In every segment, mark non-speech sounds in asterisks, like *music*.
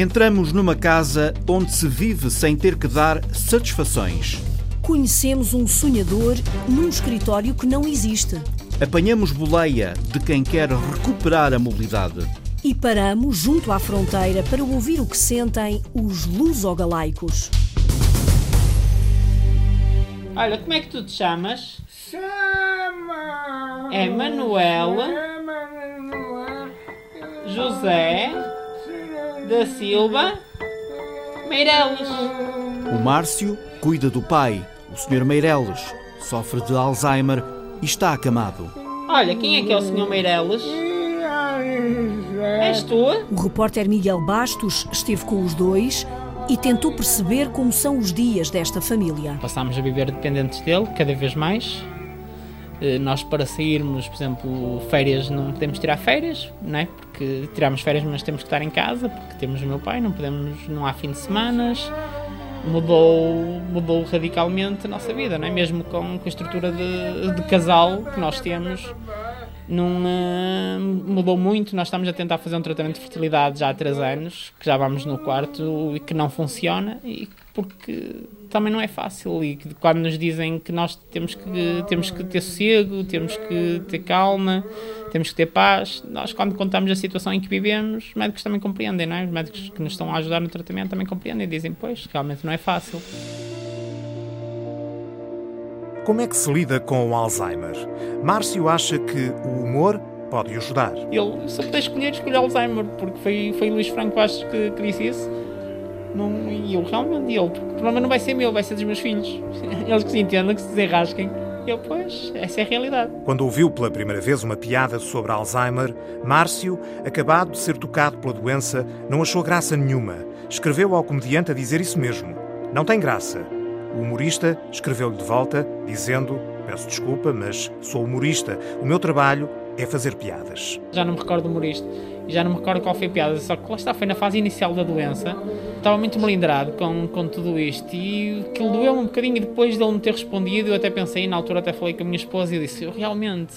Entramos numa casa onde se vive sem ter que dar satisfações. Conhecemos um sonhador num escritório que não existe. Apanhamos boleia de quem quer recuperar a mobilidade. E paramos junto à fronteira para ouvir o que sentem os lusogalaicos. Olha, como é que tu te chamas? Chama! É Manuel Manuel. José da Silva Meireles. O Márcio cuida do pai, o Sr. Meireles. Sofre de Alzheimer e está acamado. Olha, quem é que é o Sr. Meireles? És tu? O repórter Miguel Bastos esteve com os dois e tentou perceber como são os dias desta família. Passámos a viver dependentes dele, cada vez mais. Eh, Nós, para sairmos, por exemplo, férias, não podemos tirar férias, não é? Porque tiramos férias, mas temos que estar em casa, porque temos o meu pai, não podemos, não há fim de semanas. Mudou, mudou radicalmente a nossa vida, não é? Mesmo com, com a estrutura de, de casal que nós temos, não mudou muito. Nós estamos a tentar fazer um tratamento de fertilidade já há três anos, que já vamos no quarto e que não funciona, e porque também não é fácil. E quando nos dizem que nós temos que, temos que ter sossego, temos que ter calma, temos que ter paz, nós, quando contamos a situação em que vivemos, os médicos também compreendem, não é? Os médicos que nos estão a ajudar no tratamento também compreendem e dizem: Pois, realmente não é fácil. Como é que se lida com o Alzheimer? Márcio acha que o humor pode ajudar. Ele, se puder escolher, escolhi Alzheimer, porque foi, foi Luís Franco acho que, que disse isso. Não, e eu realmente, ele, porque o problema não vai ser meu, vai ser dos meus filhos. *laughs* Eles que se entendam, que se desenrasquem. Eu, pois, essa é a realidade. Quando ouviu pela primeira vez uma piada sobre Alzheimer, Márcio, acabado de ser tocado pela doença, não achou graça nenhuma. Escreveu ao comediante a dizer isso mesmo. Não tem graça. O humorista escreveu-lhe de volta, dizendo: Peço desculpa, mas sou humorista. O meu trabalho é fazer piadas. Já não me recordo do humorista e já não me recordo qual foi a piada, só que lá está, foi na fase inicial da doença. Estava muito melindrado com, com tudo isto e aquilo doeu-me um bocadinho. E depois dele me ter respondido, eu até pensei, na altura até falei com a minha esposa e disse: Eu realmente,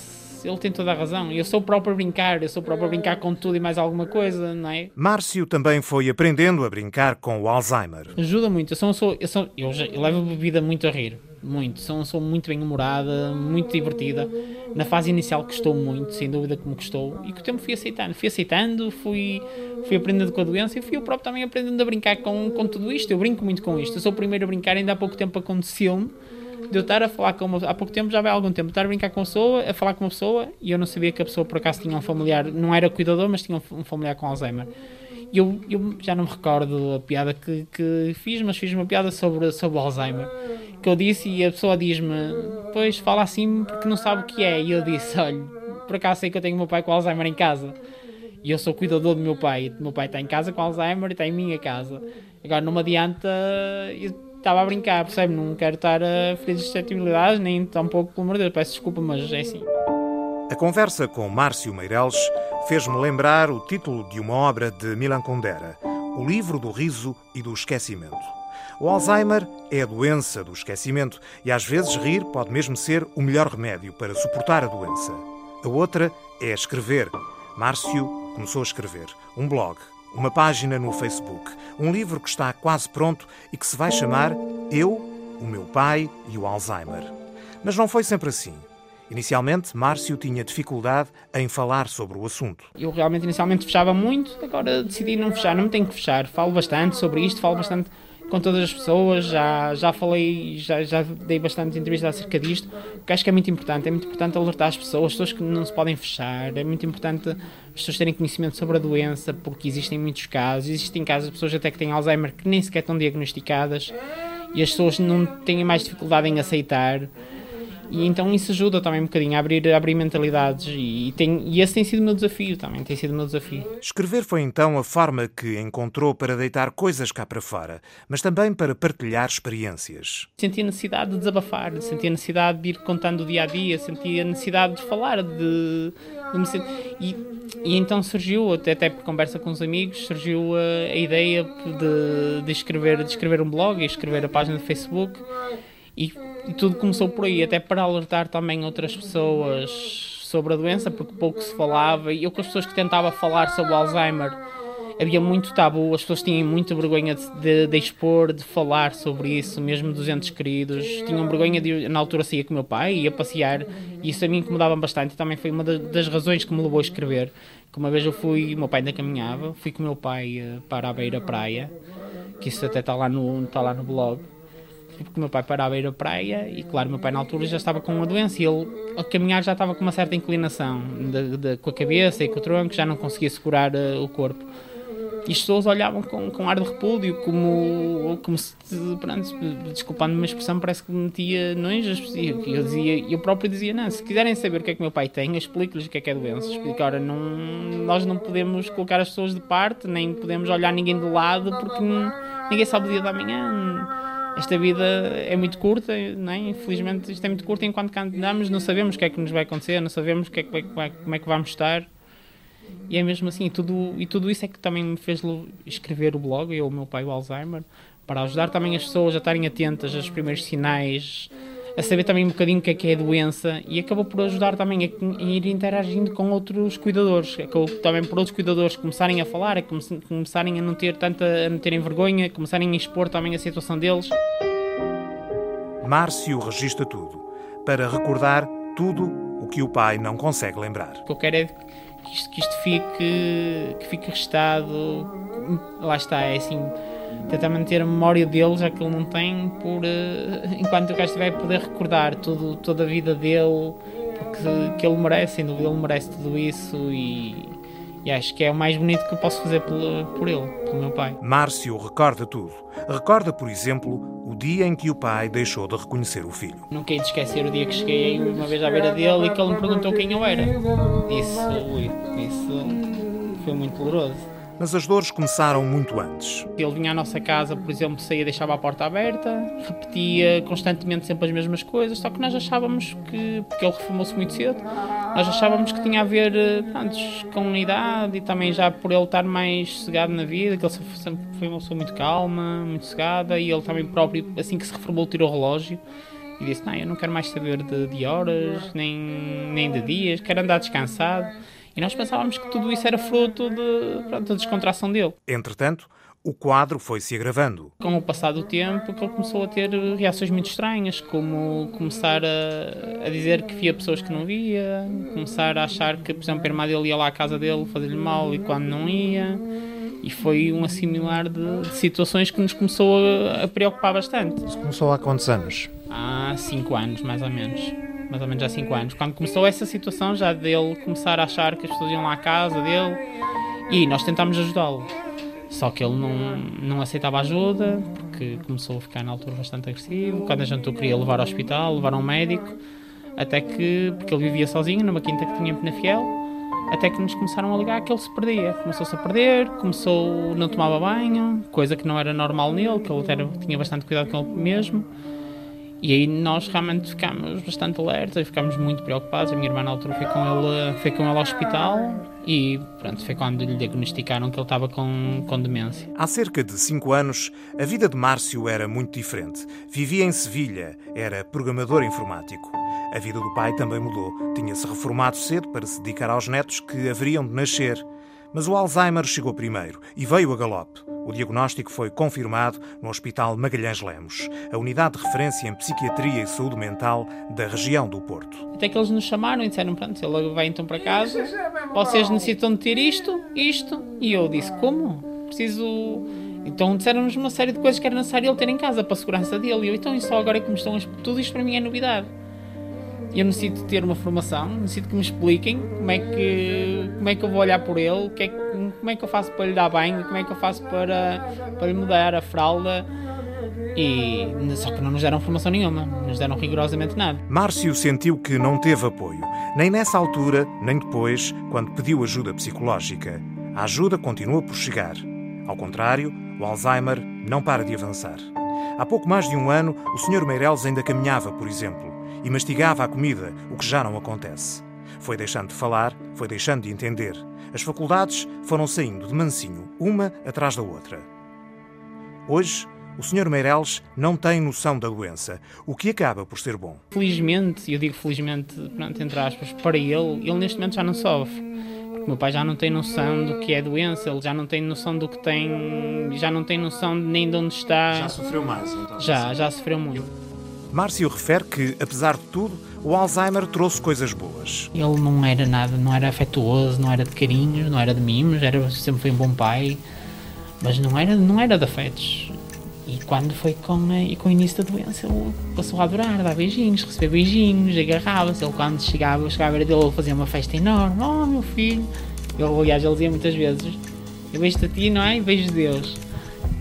ele tem toda a razão. Eu sou o próprio a brincar, eu sou o próprio a brincar com tudo e mais alguma coisa, não é? Márcio também foi aprendendo a brincar com o Alzheimer. Ajuda muito. Eu sou, sou, eu, sou, eu, já- eu levo a vida muito a rir. Muito. Sou, sou muito bem-humorada, muito divertida. Na fase inicial custou muito, sem dúvida que me custou. E que o tempo fui aceitando. Fui aceitando, fui, fui aprendendo com a doença e fui eu próprio também aprendendo a brincar com, com tudo isto. Eu brinco muito com isto. Eu sou o primeiro a brincar, ainda há pouco tempo aconteceu-me de eu estar a falar com uma há pouco tempo, já vai algum tempo, estar a brincar com uma pessoa, a falar com uma pessoa e eu não sabia que a pessoa por acaso tinha um familiar, não era cuidador, mas tinha um familiar com Alzheimer. E eu, eu já não me recordo a piada que, que fiz, mas fiz uma piada sobre, sobre Alzheimer. Que eu disse e a pessoa diz-me, pois fala assim porque não sabe o que é. E eu disse, olha, por acaso sei que eu tenho meu pai com Alzheimer em casa. E eu sou cuidador do meu pai. Meu pai está em casa com Alzheimer e está em minha casa. Agora não me adianta. Estava a brincar, percebe? Não quero estar a ferir suscetibilidades, nem tampouco, pelo amor de Deus, peço desculpa, mas é assim. A conversa com Márcio Meireles fez-me lembrar o título de uma obra de Milan Kundera, O Livro do Riso e do Esquecimento. O Alzheimer é a doença do esquecimento e às vezes rir pode mesmo ser o melhor remédio para suportar a doença. A outra é escrever. Márcio começou a escrever um blog, uma página no Facebook, um livro que está quase pronto e que se vai chamar Eu, o meu pai e o Alzheimer. Mas não foi sempre assim. Inicialmente, Márcio tinha dificuldade em falar sobre o assunto. Eu realmente inicialmente fechava muito, agora decidi não fechar, não me tenho que fechar. Falo bastante sobre isto, falo bastante com todas as pessoas, já, já falei, já, já dei bastante entrevistas acerca disto, porque acho que é muito importante, é muito importante alertar as pessoas, as pessoas que não se podem fechar, é muito importante as pessoas terem conhecimento sobre a doença, porque existem muitos casos, existem casos de pessoas até que têm Alzheimer que nem sequer estão diagnosticadas e as pessoas não têm mais dificuldade em aceitar. E então isso ajuda também um bocadinho a abrir, a abrir mentalidades e, tem, e esse tem sido o meu desafio também, tem sido o meu desafio. Escrever foi então a forma que encontrou para deitar coisas cá para fora, mas também para partilhar experiências. Senti a necessidade de desabafar, senti a necessidade de ir contando o dia a dia, senti a necessidade de falar, de, de me sentir. E, e então surgiu, até, até por conversa com os amigos, surgiu a, a ideia de, de, escrever, de escrever um blog e escrever a página do Facebook. E, e tudo começou por aí, até para alertar também outras pessoas sobre a doença, porque pouco se falava, e eu com as pessoas que tentava falar sobre o Alzheimer havia muito tabu, as pessoas tinham muita vergonha de, de, de, expor, de falar sobre isso, mesmo dos entes queridos. Tinham vergonha de, na altura, saía com o meu pai, ia passear, e isso a mim incomodava bastante. Também foi uma das razões que me levou a escrever. Que uma vez eu fui, meu pai ainda caminhava, fui com o meu pai eh, para a beira praia, que isso até está lá no, está lá no blog. O meu pai para a beira praia, e claro, meu pai na altura já estava com uma doença, e ele, ao caminhar, já estava com uma certa inclinação, de, de, com a cabeça e com o tronco, já não conseguia segurar uh, o corpo e as pessoas olhavam com, com ar de repúdio, como, como se, desculpando uma expressão, parece que me metia nojo. Eu, dizia, eu próprio dizia: não, se quiserem saber o que é que meu pai tem, explico-lhes o que é que é doença. Explico, ora, não, nós não podemos colocar as pessoas de parte, nem podemos olhar ninguém de lado, porque ninguém sabe o dia da manhã. Esta vida é muito curta, não é? infelizmente isto é muito curto enquanto cá andamos, não sabemos o que é que nos vai acontecer, não sabemos que é que vai, como é que vamos estar. E é mesmo assim, e tudo, e tudo isso é que também me fez escrever o blog, eu, o meu pai, o Alzheimer, para ajudar também as pessoas a estarem atentas aos primeiros sinais, a saber também um bocadinho o que é que é a doença e acabou por ajudar também a, a ir interagindo com outros cuidadores, acabou também por outros cuidadores começarem a falar, a começarem a não ter tanta, a não terem vergonha, começarem a expor também a situação deles. Márcio registra tudo, para recordar tudo o que o pai não consegue lembrar. O que eu quero é que isto, que isto fique, que fique registado. Lá está, é assim, tentar manter a memória dele, já que ele não tem, por, uh, enquanto o gajo estiver a poder recordar tudo, toda a vida dele, porque que ele merece, sem dúvida, ele merece tudo isso e, e acho que é o mais bonito que eu posso fazer por, por ele, pelo meu pai. Márcio recorda tudo. Recorda, por exemplo, o dia em que o pai deixou de reconhecer o filho. Nunca hei de esquecer o dia que cheguei uma vez à beira dele e que ele me perguntou quem eu era. Isso, isso foi muito doloroso. Mas as dores começaram muito antes. Ele vinha à nossa casa, por exemplo, saía, deixava a porta aberta, repetia constantemente sempre as mesmas coisas, só que nós achávamos que, porque ele reformou-se muito cedo, nós achávamos que tinha a ver pronto, com a idade e também já por ele estar mais cegado na vida, que ele sempre foi uma pessoa muito calma, muito cegada, e ele também próprio, assim que se reformou, tirou o relógio e disse: Não, eu não quero mais saber de, de horas, nem, nem de dias, quero andar descansado. E nós pensávamos que tudo isso era fruto de, pronto, da descontração dele. Entretanto, o quadro foi se agravando. Com o passar do tempo, que ele começou a ter reações muito estranhas, como começar a, a dizer que via pessoas que não via, começar a achar que, por exemplo, a irmã dele ia lá à casa dele fazer-lhe mal e quando não ia. E foi um assimilar de, de situações que nos começou a, a preocupar bastante. Isso começou há quantos anos? Há cinco anos, mais ou menos mais ou menos há 5 anos, quando começou essa situação já dele começar a achar que as pessoas iam lá à casa dele e nós tentámos ajudá-lo. Só que ele não, não aceitava ajuda, porque começou a ficar na altura bastante agressivo. Quando a gente o queria levar ao hospital, levar a um médico, até que, porque ele vivia sozinho numa quinta que tinha em Penafiel, até que nos começaram a ligar que ele se perdia. Começou-se a perder, começou, não tomava banho, coisa que não era normal nele, que ele tinha bastante cuidado com ele mesmo. E aí nós realmente ficámos bastante alertas, ficámos muito preocupados. A minha irmã na altura foi com ele, foi com ele ao hospital e pronto, foi quando lhe diagnosticaram que ele estava com, com demência. Há cerca de cinco anos, a vida de Márcio era muito diferente. Vivia em Sevilha, era programador informático. A vida do pai também mudou. Tinha-se reformado cedo para se dedicar aos netos que haveriam de nascer. Mas o Alzheimer chegou primeiro e veio a galope. O diagnóstico foi confirmado no Hospital Magalhães Lemos, a unidade de referência em psiquiatria e saúde mental da região do Porto. Até que eles nos chamaram e disseram: Pronto, ele vai então para casa, vocês necessitam de ter isto, isto. E eu disse: Como? Preciso. Então disseram-nos uma série de coisas que era necessário ele ter em casa para a segurança dele. E eu, então, e só agora é que me estão. Tudo isto para mim é novidade eu necessito ter uma formação, necessito que me expliquem como é que, como é que eu vou olhar por ele, que é, como é que eu faço para lhe dar banho, como é que eu faço para, para lhe mudar a fralda. E só que não nos deram formação nenhuma, não nos deram rigorosamente nada. Márcio sentiu que não teve apoio, nem nessa altura, nem depois, quando pediu ajuda psicológica. A ajuda continua por chegar. Ao contrário, o Alzheimer não para de avançar. Há pouco mais de um ano, o Sr. Meireles ainda caminhava, por exemplo e mastigava a comida, o que já não acontece. Foi deixando de falar, foi deixando de entender. As faculdades foram saindo de mansinho, uma atrás da outra. Hoje, o Sr. Meireles não tem noção da doença, o que acaba por ser bom. Felizmente, eu digo felizmente, pronto, entre aspas, para ele, ele neste momento já não sofre. O meu pai já não tem noção do que é doença, ele já não tem noção do que tem, já não tem noção nem de onde está. Já sofreu mais, então? Já, já sofreu muito. Márcio refere que, apesar de tudo, o Alzheimer trouxe coisas boas. Ele não era nada, não era afetuoso, não era de carinhos, não era de mimos, era, sempre foi um bom pai, mas não era, não era de afetos. E quando foi com, a, com o início da doença, ele passou a adorar, dar beijinhos, receber beijinhos, agarrava-se. Ele, quando chegava, chegava a ver dele, ele fazia uma festa enorme. Oh, meu filho! Ele, aliás, ele dizia muitas vezes: Eu beijo-te a ti, não é? E beijo Deus.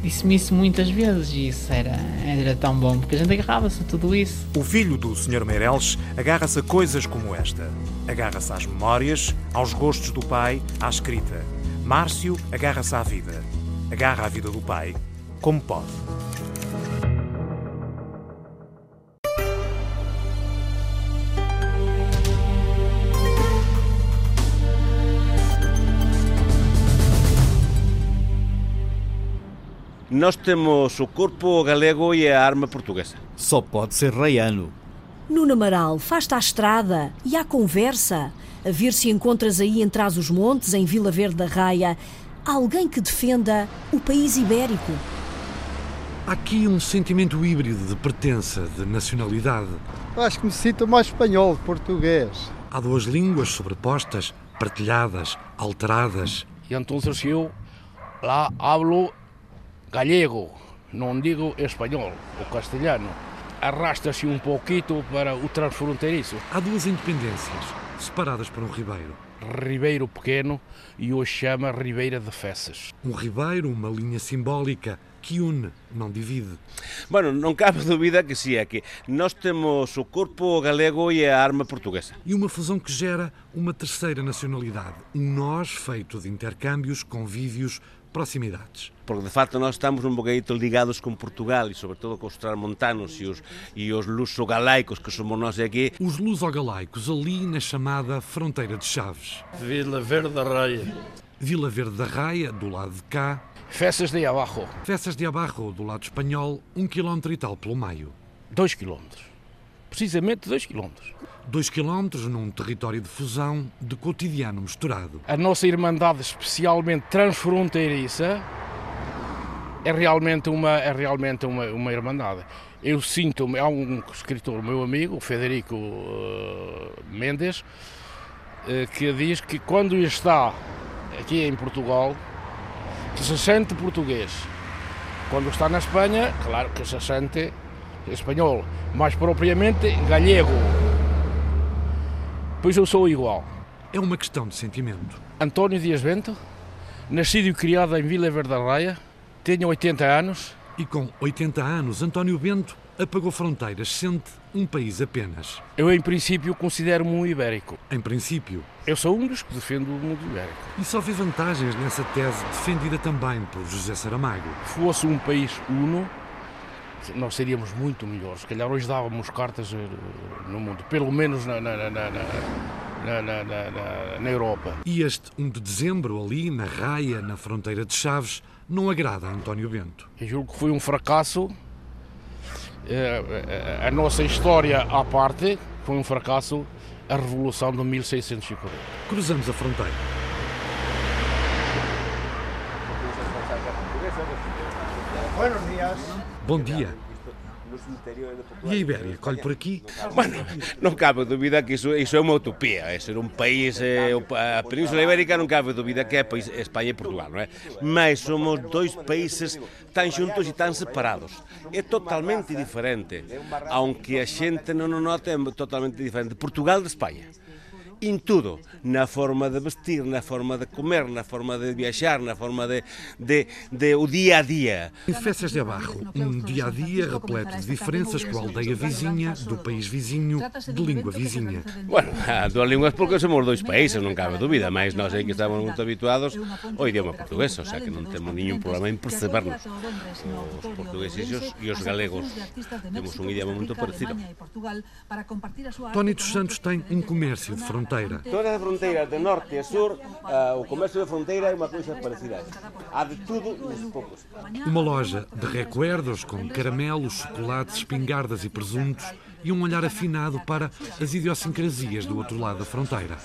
Disse-me isso muitas vezes e isso era, era tão bom, porque a gente agarrava-se a tudo isso. O filho do Sr. Meireles agarra-se a coisas como esta. Agarra-se às memórias, aos gostos do pai, à escrita. Márcio agarra-se à vida. Agarra a vida do pai como pode. Nós temos o corpo galego e a arma portuguesa. Só pode ser reiano. Nuno Amaral, faz-te à estrada e à conversa, a ver se encontras aí em trás os montes, em Vila Verde da Raia, alguém que defenda o país ibérico. Há aqui um sentimento híbrido de pertença, de nacionalidade. Acho que me sinto mais espanhol que português. Há duas línguas sobrepostas, partilhadas, alteradas. E então eu lá hablo gallego, não digo espanhol ou castelhano. Arrasta-se um pouquito para o transfronteiriço. Há duas independências, separadas por um ribeiro. Ribeiro Pequeno e hoje chama Ribeira de Fessas. Um ribeiro, uma linha simbólica que une, não divide. Bueno, non cabe dúbida que si é que nós temos o corpo galego e a arma portuguesa. E uma fusão que gera uma terceira nacionalidade, um nós feito de intercâmbios, convívios, proximidades. Porque de facto nós estamos un bocadito ligados con Portugal e sobre todo con os transmontanos e os, e os luso-galaicos que somos nós aqui. Os luso-galaicos ali na chamada fronteira de Chaves. Vila Verde da Raia. Vila Verde da Raia, do lado de cá. Fessas de Abajo. Fessas de Abajo, do lado espanhol, um quilómetro e tal pelo meio. Dois quilómetros. Precisamente dois quilómetros. Dois quilómetros num território de fusão, de cotidiano misturado. A nossa irmandade, especialmente transfronteiriça, é realmente uma, é realmente uma, uma irmandade. Eu sinto-me, há um escritor, meu amigo, Federico uh, Mendes, uh, que diz que quando está aqui em Portugal, que se sente português. Quando está na Espanha, claro que se sente espanhol, mais propriamente gallego. Pois eu sou igual. É uma questão de sentimento. António Dias Bento, nascido e criado em Vila Verde da Raia, tenho 80 anos. E com 80 anos, António Bento apagou fronteiras, sente um país apenas. Eu, em princípio, considero-me um ibérico. Em princípio? Eu sou um dos que defendo o mundo ibérico. E só vê vantagens nessa tese defendida também por José Saramago. Fosse um país uno, nós seríamos muito melhores. Se calhar hoje dávamos cartas eh, no mundo, pelo menos na, na, na, na, na Europa. E este 1 de dezembro, ali na Raia, na fronteira de Chaves, não agrada a António Bento. Eu julgo que foi um fracasso. A nossa história à parte foi um fracasso a Revolução de 1640. Cruzamos a fronteira. Buenos días. Bom dia. E a Ibéria, colhe por aqui? Bueno, non cabe dúbida que iso, iso é unha utopía. É ser un país, eh, a Península Ibérica non cabe dúbida que é país, España e Portugal, non é? Mas somos dois países tan xuntos e tan separados. É totalmente diferente. Aunque a xente non o note, é totalmente diferente. Portugal de España em tudo, na forma de vestir, na forma de comer, na forma de viajar, na forma de, de, de o dia a dia. Em Festas de Abarro, um dia a dia repleto de diferenças com a aldeia vizinha, do país vizinho, de língua vizinha. Bueno, há duas línguas porque somos dois países, não cabe dúvida, mas nós aí que estamos muito habituados ao idioma português, ou seja que não temos nenhum problema em percebernos. Os portugueses e os, e os galegos temos um idioma muito parecido. Tony dos Santos tem um comércio de fronteira fronteira. Todas as fronteiras de norte a sur, uh, o comércio de fronteira é uma coisa parecida. Há de tudo, uns poucos. Uma loja de recuerdos com caramelos, chocolates, espingardas e presuntos e um olhar afinado para as idiosincrasias do outro lado da fronteira.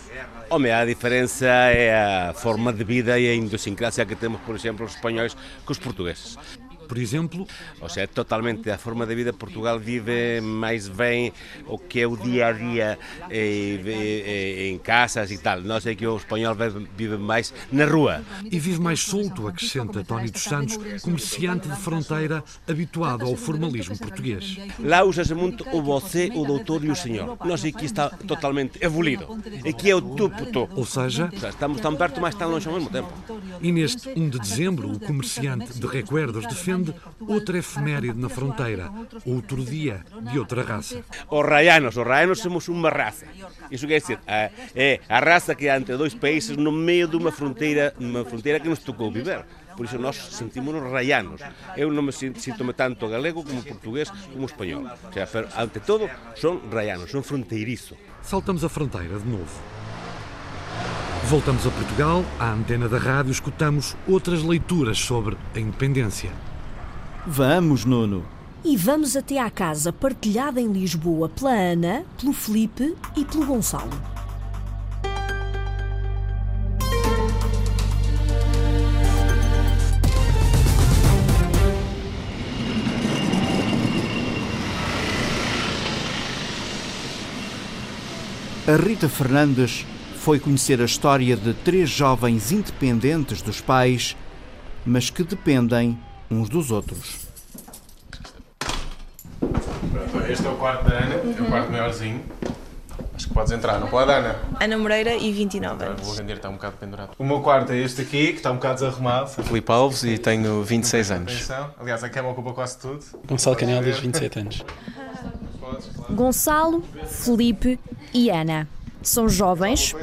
Homem, a diferença é a forma de vida e a idiosincrasia que temos, por exemplo, os espanhóis com os portugueses. Por exemplo, ou seja, totalmente a forma de vida Portugal vive mais bem o que é o dia a dia eh, em casas e tal. Nós é que o espanhol vive mais na rua. E vive mais solto, acrescenta Tony dos Santos, comerciante de fronteira habituado ao formalismo português. Lá usa-se muito o você, o doutor e o senhor. Nós aqui está totalmente evoluído. Aqui é o tu, tu. Ou seja, estamos tão perto, mas tão longe ao mesmo tempo. E neste 1 de dezembro, o comerciante de recuerdos defende defende outra efeméride na fronteira, outro dia de outra raça. Os raianos, os raianos somos uma raça. Isso quer dizer, é a raça que há entre dois países no meio de uma fronteira, uma fronteira que nos tocou viver. Por isso nós sentimos-nos raianos. Eu não me sinto, sinto-me tanto galego como português como espanhol. O sea, pero, ante todo, são raianos, são fronteiriços. Saltamos a fronteira de novo. Voltamos a Portugal, à antena da rádio, escutamos outras leituras sobre a independência. Vamos, Nuno. E vamos até à casa partilhada em Lisboa pela Ana, pelo Felipe e pelo Gonçalo. A Rita Fernandes foi conhecer a história de três jovens independentes dos pais, mas que dependem uns dos outros. Este é o quarto da Ana, uhum. é o quarto maiorzinho. Acho que podes entrar, não pode, Ana? Ana Moreira e 29 anos. Vou render, está um bocado pendurado. O meu quarto é este aqui, que está um bocado desarrumado. Filipe Alves e tenho 26 anos. Aliás, a cama ocupa quase tudo. Gonçalo Canelas, 27 anos. Gonçalo, Felipe e Ana. São jovens,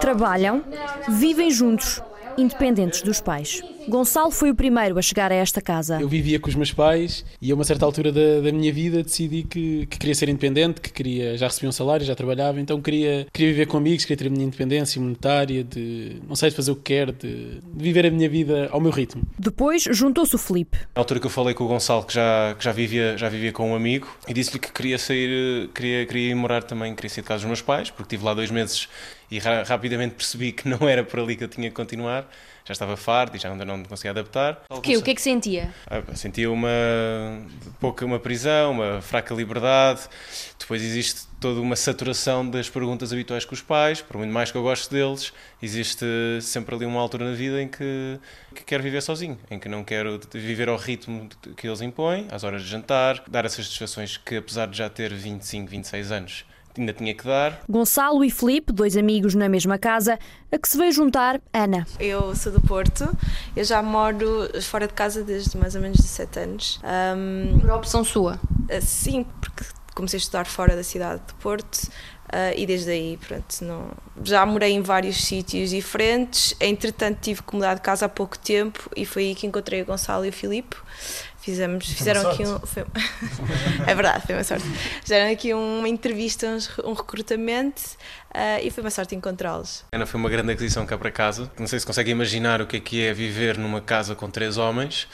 trabalham, vivem juntos independentes dos pais. Gonçalo foi o primeiro a chegar a esta casa. Eu vivia com os meus pais e a uma certa altura da, da minha vida decidi que, que, queria ser independente, que queria já recebia um salário, já trabalhava, então queria, queria viver com amigos, queria ter a minha independência monetária, de não sei, de fazer o que quero, de, de viver a minha vida ao meu ritmo. Depois juntou-se o Felipe. Na altura que eu falei com o Gonçalo, que já, que já, vivia, já vivia com um amigo, e disse-lhe que queria sair, queria, queria ir morar também, queria sair de casa dos meus pais, porque estive lá dois meses e ra rapidamente percebi que não era por ali que eu tinha que continuar já estava farto e já não, não conseguia adaptar. Porquê? O que é que sentia? Ah, sentia uma pouca uma prisão, uma fraca liberdade. Depois existe toda uma saturação das perguntas habituais com os pais, por muito mais que eu goste deles, existe sempre ali uma altura na vida em que, que quero viver sozinho, em que não quero viver ao ritmo que eles impõem, às horas de jantar, dar essas satisfações que apesar de já ter 25, 26 anos, ainda tinha que dar. Gonçalo e Felipe, dois amigos na mesma casa, a que se veio juntar Ana. Eu sou do Porto, eu já moro fora de casa desde mais ou menos 17 anos. Um, Por opção sua? Eh, sim, porque comecei a estudar fora da cidade de Porto. Uh, e desde aí, pronto, não... já morei em vários sítios diferentes. Entretanto, tive que mudar de casa há pouco tempo e foi aí que encontrei o Gonçalo e o Filipe. Fizemos, fizeram aqui um. Foi, *laughs* é verdade, foi uma sorte. Fizeram aqui uma entrevista, um recrutamento uh, e foi uma sorte encontrá-los. Ana foi uma grande aquisição cá para casa. Não sei se consegue imaginar o que é que é viver numa casa com três homens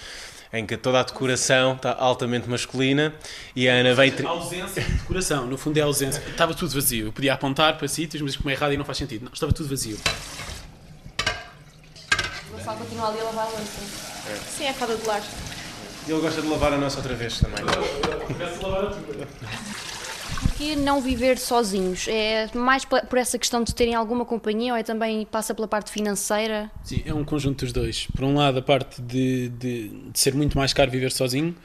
em que toda a decoração está altamente masculina e a Ana vem. A ausência de decoração, no fundo é a ausência. Estava tudo vazio. Eu podia apontar para sítios, mas como é errado e não faz sentido. Não, estava tudo vazio. O Gonçalo continua ali a lavar a louça. É. Sim, é a fada de lar. Ele gosta de lavar a nossa outra vez também. Porquê não viver sozinhos? É mais por essa questão de terem alguma companhia ou é também passa pela parte financeira? Sim, é um conjunto dos dois. Por um lado, a parte de, de, de ser muito mais caro viver sozinho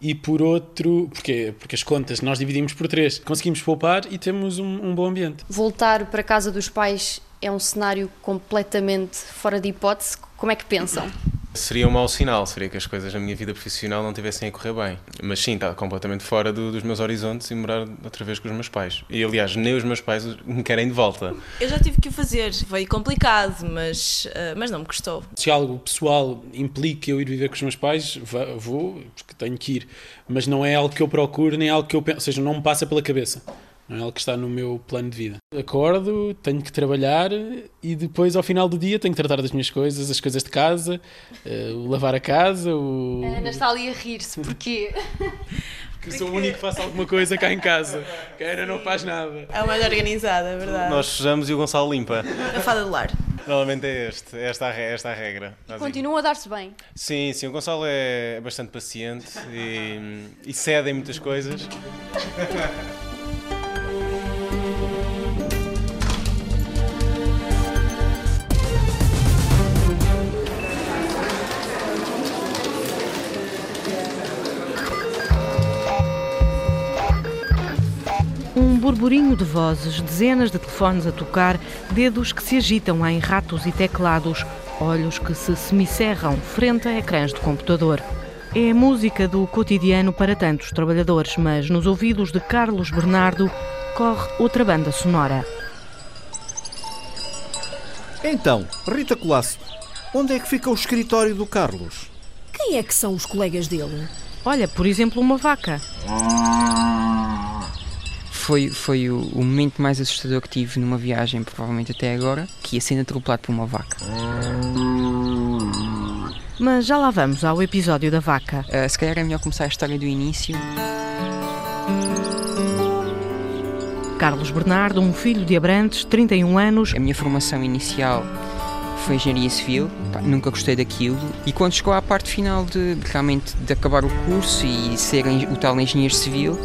e por outro, porque, porque as contas nós dividimos por três. Conseguimos poupar e temos um, um bom ambiente. Voltar para a casa dos pais é um cenário completamente fora de hipótese. Como é que pensam? Seria um mau sinal, seria que as coisas na minha vida profissional não tivessem a correr bem. Mas sim, está completamente fora do, dos meus horizontes e morar outra vez com os meus pais. E aliás, nem os meus pais me querem de volta. Eu já tive que o fazer, foi complicado, mas, uh, mas não me custou. Se algo pessoal implica eu ir viver com os meus pais, vou, porque tenho que ir. Mas não é algo que eu procuro, nem algo que eu penso, ou seja, não me passa pela cabeça. Não é algo que está no meu plano de vida. Acordo, tenho que trabalhar e depois, ao final do dia, tenho que tratar das minhas coisas, as coisas de casa, uh, lavar a casa. O... A Ana está ali a rir-se, porquê? *laughs* Que sou o único que faça alguma coisa cá em casa. Que a Ana não faz nada. É o mais organizada, é verdade. Nós sujamos e o Gonçalo limpa. A fada do lar. Normalmente é este, esta, a re- esta a regra. Continuam a dar-se bem. Sim, sim, o Gonçalo é bastante paciente e, e cede em muitas coisas. *laughs* burburinho de vozes, dezenas de telefones a tocar, dedos que se agitam em ratos e teclados, olhos que se semicerram frente a ecrãs de computador. É a música do cotidiano para tantos trabalhadores, mas nos ouvidos de Carlos Bernardo corre outra banda sonora. Então, Rita Colasso, onde é que fica o escritório do Carlos? Quem é que são os colegas dele? Olha, por exemplo, uma vaca. Foi, foi o, o momento mais assustador que tive numa viagem, provavelmente até agora, que ia sendo atropelado por uma vaca. Mas já lá vamos ao episódio da vaca. Ah, se calhar é melhor começar a história do início. Carlos Bernardo, um filho de Abrantes, 31 anos. A minha formação inicial foi engenharia civil, pá, nunca gostei daquilo. E quando chegou à parte final de, realmente de acabar o curso e ser o tal engenheiro civil,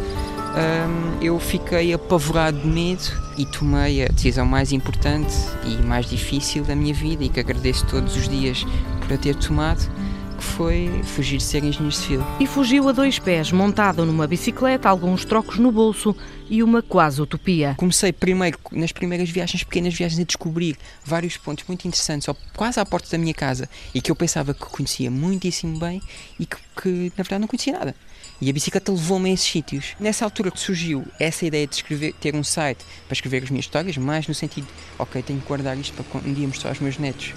hum, eu fiquei apavorado de medo e tomei a decisão mais importante e mais difícil da minha vida e que agradeço todos os dias por a ter tomado, que foi fugir de ser engenheiro civil. E fugiu a dois pés, montado numa bicicleta, alguns trocos no bolso e uma quase utopia. Comecei primeiro, nas primeiras viagens, pequenas viagens, a descobrir vários pontos muito interessantes, quase à porta da minha casa, e que eu pensava que conhecia muitíssimo bem e que, que, na verdade não conhecia nada. E a bicicleta levou-me a esses sítios. Nessa altura que surgiu essa ideia de escrever, ter um site para escrever as minhas histórias, mais no sentido, ok, tenho que guardar isto para um dia mostrar aos meus netos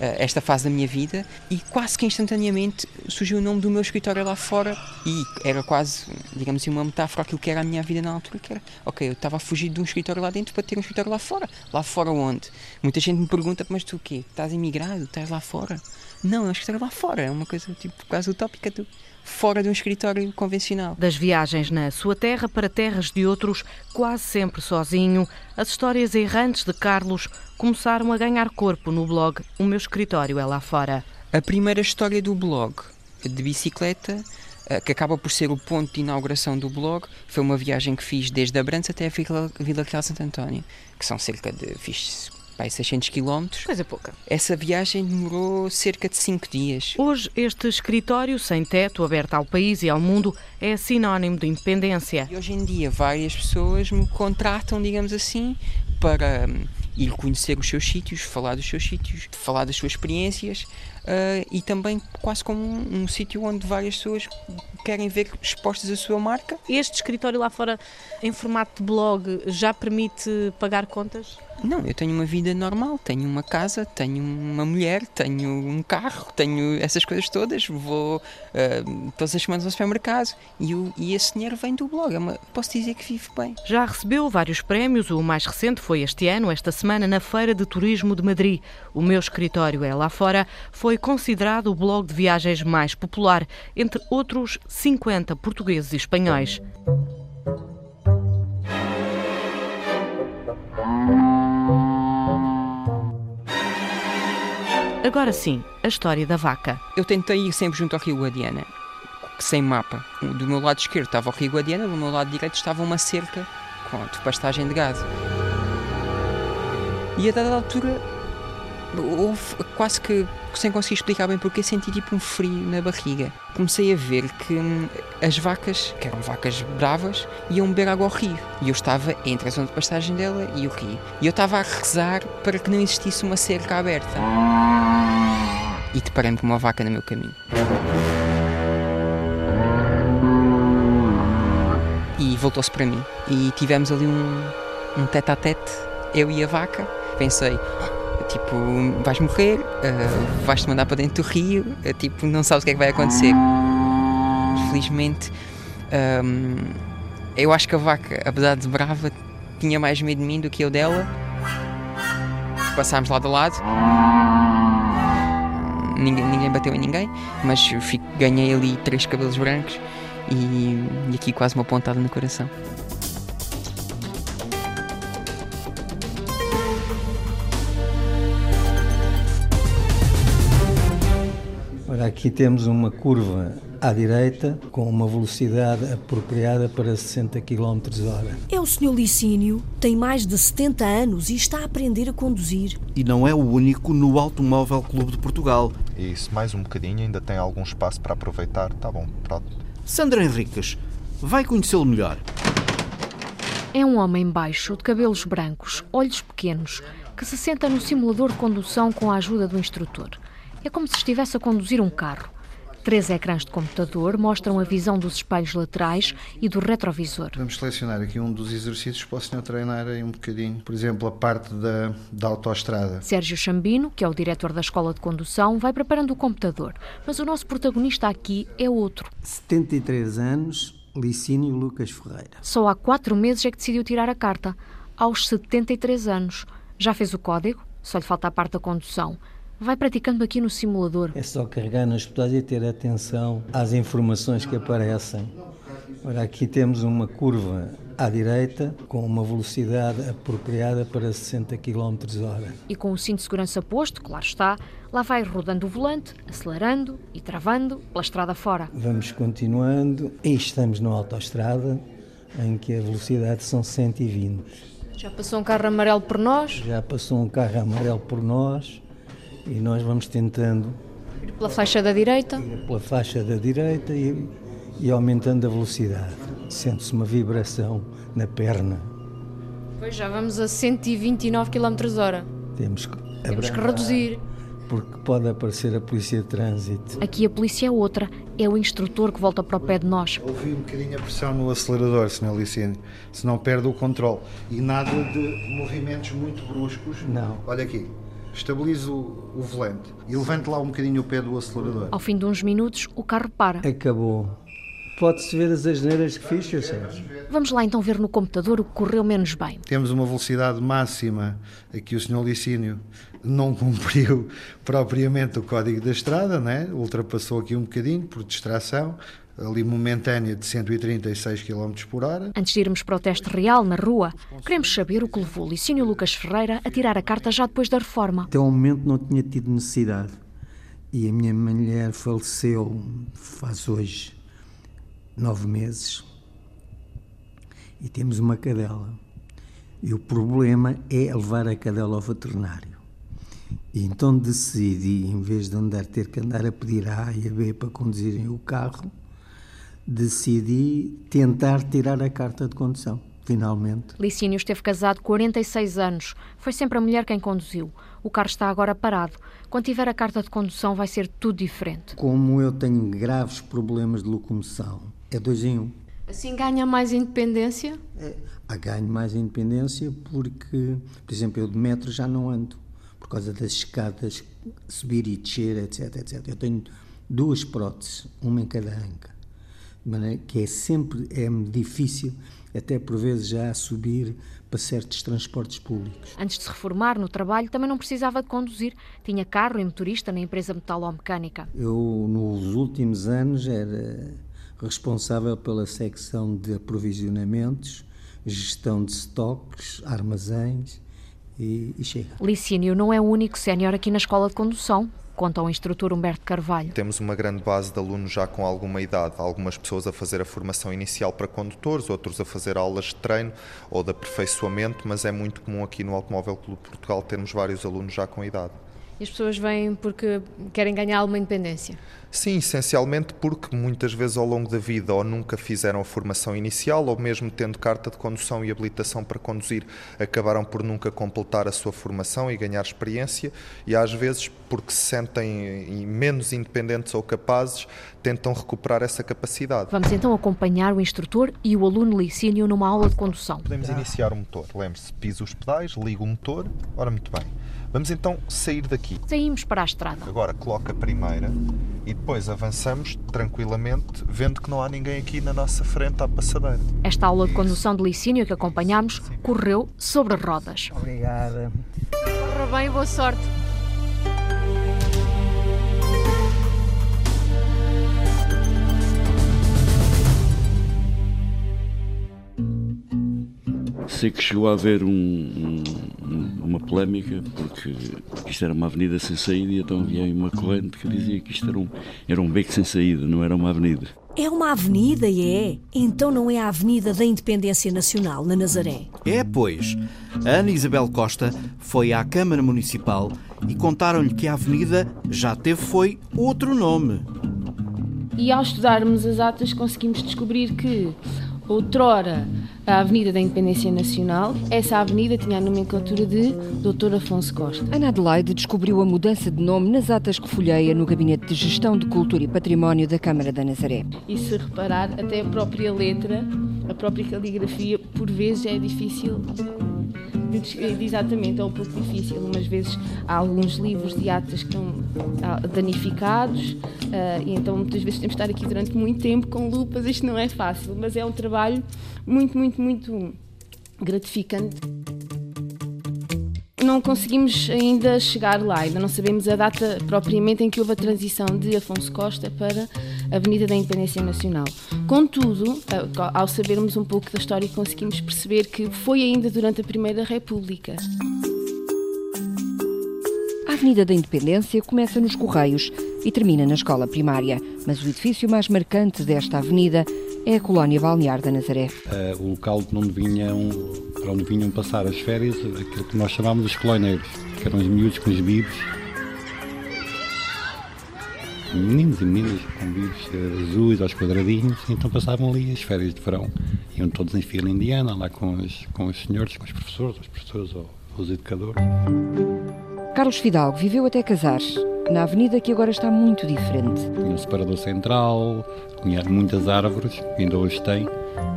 esta fase da minha vida e quase que instantaneamente surgiu o nome do meu escritório lá fora e era quase, digamos assim, uma metáfora aquilo que era a minha vida na altura, que era, ok, eu estava a fugir de um escritório lá dentro para ter um escritório lá fora. Lá fora onde? Muita gente me pergunta, mas tu o quê? Estás imigrado? Estás lá fora? Não, é um escritório lá fora, é uma coisa tipo quase utópica, tu, fora de um escritório convencional. Das viagens na sua terra para terras de outros, quase sempre sozinho, as histórias errantes de Carlos começaram a ganhar corpo no blog O Meu Escritório é Lá Fora. A primeira história do blog de bicicleta, eh, que acaba por ser o ponto de inauguração do blog, foi uma viagem que fiz desde Abrantes até a Vila, Real Santo António, que são cerca de fiz, pai, 600 km. Coisa pouca. Essa viagem demorou cerca de 5 dias. Hoje, este escritório sem teto, aberto ao país e ao mundo, é sinónimo de independência. E hoje em dia várias pessoas me contratam, digamos assim, para hum, ir conhecer os seus sítios, falar dos seus sítios, falar das suas experiências ah, e também quase como um, um sítio onde várias pessoas querem ver expostas a sua marca. Este escritório lá fora, em formato de blog, já permite pagar contas? Não, eu tenho uma vida normal, tenho uma casa, tenho uma mulher, tenho um carro, tenho essas coisas todas, vou ah, todas as semanas ao supermercado e, o- e esse dinheiro vem do blog. É uma- posso dizer que vivo bem. Já recebeu vários prémios, o mais recente foi este ano, esta semana, na Feira de Turismo de Madrid. O meu escritório é lá fora, foi considerado o blog de viagens mais popular, entre outros 50 portugueses e espanhóis. Agora sim, a história da vaca. Eu tentei ir sempre junto ao Rio Guadiana, sem mapa. Do meu lado esquerdo estava o Rio Guadiana, do meu lado direito estava uma cerca com de pastagem de gado. E a dada altura, houve quase que, sem conseguir explicar bem porque, senti tipo um frio na barriga. Comecei a ver que hum, as vacas, que eram vacas bravas, iam beber água ao rio. E eu estava entre a zona de pastagem dela e o rio. E eu estava a rezar para que não existisse uma cerca aberta. E deparei-me com uma vaca no meu caminho. E voltou-se para mim. E tivemos ali um, um tete a tete, eu e a vaca. Pensei, tipo, vais morrer, ah, vais-te mandar para dentro do rio, ah, tipo, não sabes o que é que vai acontecer. Felizmente, ahm, eu acho que a vaca, apesar de brava, tinha mais medo de mim do que eu dela. Passámos lado a lado. Ninguém, ninguém bateu em ninguém, mas fico- ganhei ali três cabelos brancos e, e aqui quase uma pontada no coração. Aqui temos uma curva à direita com uma velocidade apropriada para 60 km hora. É o Sr. Licínio, tem mais de 70 anos e está a aprender a conduzir. E não é o único no Automóvel Clube de Portugal. Isso, mais um bocadinho, ainda tem algum espaço para aproveitar. Tá bom, pronto. Sandra Henriques, vai conhecê-lo melhor. É um homem baixo, de cabelos brancos, olhos pequenos, que se senta no simulador de condução com a ajuda do instrutor. É como se estivesse a conduzir um carro. Três ecrãs de computador mostram a visão dos espelhos laterais e do retrovisor. Vamos selecionar aqui um dos exercícios para o senhor treinar aí um bocadinho. Por exemplo, a parte da, da autoestrada. Sérgio Chambino, que é o diretor da escola de condução, vai preparando o computador. Mas o nosso protagonista aqui é outro. 73 anos, Licínio Lucas Ferreira. Só há quatro meses é que decidiu tirar a carta. Aos 73 anos. Já fez o código? Só lhe falta a parte da condução. Vai praticando aqui no simulador. É só carregar nas pedais e ter atenção às informações que aparecem. Ora, aqui temos uma curva à direita com uma velocidade apropriada para 60 km hora. E com o cinto de segurança posto, claro está, lá vai rodando o volante, acelerando e travando pela estrada fora. Vamos continuando e estamos na autoestrada em que a velocidade são 120. Já passou um carro amarelo por nós? Já passou um carro amarelo por nós e nós vamos tentando ir pela faixa da direita, ir pela faixa da direita e, e aumentando a velocidade. Sente-se uma vibração na perna. Pois já vamos a 129 km hora. Temos que, Temos que reduzir. Porque pode aparecer a polícia de trânsito. Aqui a polícia é outra. É o instrutor que volta para o pé de nós. Ouvi um bocadinho a pressão no acelerador, Sr. Licínio. Senão perde o controle. E nada de movimentos muito bruscos. Não. Olha aqui estabilize o, volante e levante lá um bocadinho o pé do acelerador. Ao fim de uns minutos, o carro para. Acabou. Pode-se ver as asneiras que fiz, Sérgio. Vamos lá então ver no computador o que correu menos bem. Temos uma velocidade máxima aqui o Sr. Licínio não *laughs* cumpriu propriamente o código da estrada, né? ultrapassou aqui um bocadinho por distração, ali momentânea de 136 km por hora. Antes de irmos para o teste real na rua, queremos saber o que levou Licínio Lucas Ferreira a tirar a carta já depois da reforma. Até o momento não tinha tido necessidade. E a minha mulher faleceu faz hoje nove meses. E temos uma cadela. E o problema é levar a cadela ao veterinário. E então decidi, em vez de andar ter que andar a pedir a A e a B para conduzirem o carro, decidi tentar tirar a carta de condução, finalmente. Licínio esteve casado 46 anos. Foi sempre a mulher quem conduziu. O carro está agora parado. Quando tiver a carta de condução vai ser tudo diferente. Como eu tenho graves problemas de locomoção, é dois em um. Assim ganha mais independência? É, ganho mais independência porque, por exemplo, eu de metro já não ando. Por causa das escadas, subir e descer, etc, etc. Eu tenho duas próteses, uma em cada anca maneira que é sempre é difícil, até por vezes já subir para certos transportes públicos. Antes de se reformar no trabalho, também não precisava de conduzir. Tinha carro e motorista na empresa metalomecânica. Eu, nos últimos anos, era responsável pela secção de aprovisionamentos, gestão de estoques, armazéns e, e chega. Licínio não é o único sénior aqui na escola de condução conta o instrutor Humberto Carvalho. Temos uma grande base de alunos já com alguma idade, algumas pessoas a fazer a formação inicial para condutores, outros a fazer aulas de treino ou de aperfeiçoamento, mas é muito comum aqui no Automóvel Clube Portugal termos vários alunos já com idade. E as pessoas vêm porque querem ganhar alguma independência? Sim, essencialmente porque muitas vezes ao longo da vida ou nunca fizeram a formação inicial ou mesmo tendo carta de condução e habilitação para conduzir, acabaram por nunca completar a sua formação e ganhar experiência e às vezes porque se sentem menos independentes ou capazes, tentam recuperar essa capacidade. Vamos então acompanhar o instrutor e o aluno licínio numa aula de condução. Podemos iniciar o motor. Lembre-se, pisa os pedais, liga o motor. Ora, muito bem. Vamos então sair daqui. Saímos para a estrada. Agora coloca a primeira e depois avançamos tranquilamente, vendo que não há ninguém aqui na nossa frente à passadeira. Esta aula de condução de licínio que acompanhámos correu sobre rodas. Obrigada. Corra bem, boa sorte. Sei que chegou a haver um uma polémica, porque isto era uma avenida sem saída e então havia uma corrente que dizia que isto era um, era um beco sem saída, não era uma avenida. É uma avenida, é? Então não é a Avenida da Independência Nacional, na Nazaré? É, pois. A Ana Isabel Costa foi à Câmara Municipal e contaram-lhe que a avenida já teve foi outro nome. E ao estudarmos as atas conseguimos descobrir que outrora a Avenida da Independência Nacional, essa avenida tinha a nomenclatura de Dr. Afonso Costa. Ana Adelaide descobriu a mudança de nome nas atas que folheia no Gabinete de Gestão de Cultura e Património da Câmara da Nazaré. E se reparar, até a própria letra, a própria caligrafia, por vezes é difícil exatamente, é um pouco difícil. Umas vezes há alguns livros de atas que estão ah, danificados uh, e então muitas vezes temos de estar aqui durante muito tempo com lupas. Isto não é fácil, mas é um trabalho muito, muito, muito gratificante não conseguimos ainda chegar lá, ainda não sabemos a data propriamente em que houve a transição de Afonso Costa para Avenida da Independência Nacional. Contudo, ao sabermos um pouco da história, conseguimos perceber que foi ainda durante a Primeira República. A Avenida da Independência começa nos Correios e termina na escola primária, mas o edifício mais marcante desta avenida é a colónia balnear da Nazaré. Uh, o local onde vinham, para onde vinham passar as férias, aquilo que nós chamávamos de colónios, que eram os miúdos com os bibos. Meninos e meninas com bibos azuis aos quadradinhos, então passavam ali as férias de verão. Iam todos em fila indiana, lá com os, com os senhores, com os professores, os professores ou os educadores. Carlos Fidalgo viveu até casar na avenida que agora está muito diferente. Tinha um separador central, tinha muitas árvores, ainda hoje tem,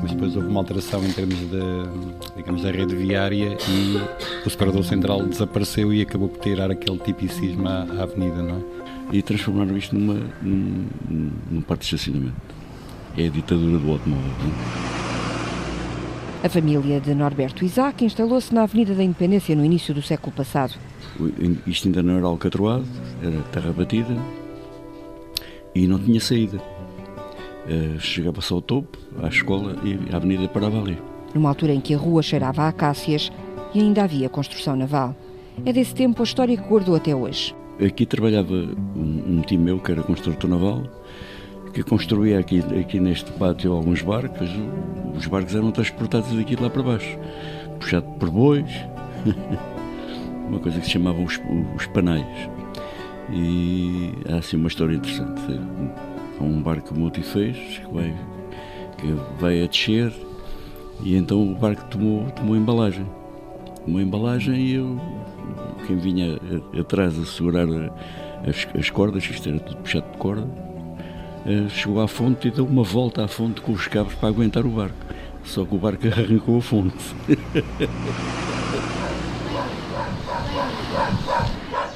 mas depois houve uma alteração em termos de, digamos, da rede viária e o separador central desapareceu e acabou por tirar aquele tipicismo à avenida, não é? E transformaram isto numa, num, num parque de estacionamento. É a ditadura do automóvel, não é? A família de Norberto Isaac instalou-se na Avenida da Independência no início do século passado. Isto ainda não era alcatroado, era terra batida e não tinha saída. Uh, chegava só ao topo, à escola, e a avenida parava ali. Numa altura em que a rua cheirava a acácias e ainda havia construção naval. É desse tempo a história que guardou até hoje. Aqui trabalhava um, um time meu que era construtor naval, que construía aqui, aqui neste pátio alguns barcos. Os barcos eram transportados daqui lá para baixo, puxado por bois, *laughs* uma coisa que se chamava os, os panais. E há assim uma história interessante. É um barco multifez que vai, que vai a descer e então o barco tomou, tomou embalagem. Uma embalagem e eu, quem vinha atrás a segurar as, as cordas, isto era tudo puxado de corda, eh, chegou à fonte e deu uma volta à fonte com os cabos para aguentar o barco. Só que o barco *laughs* arrancou a fonte.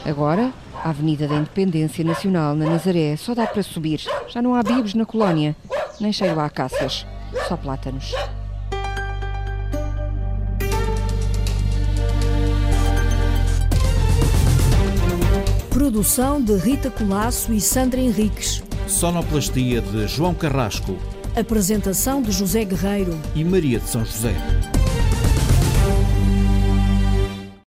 Agora, a Avenida da Independência Nacional na Nazaré só dá para subir. Já não há bibos na colónia, nem cheiro a acácias, só plátanos. Produção de Rita Colasso e Sandra Henriques. Sonoplastia de João Carrasco. Apresentação de José Guerreiro e Maria de São José.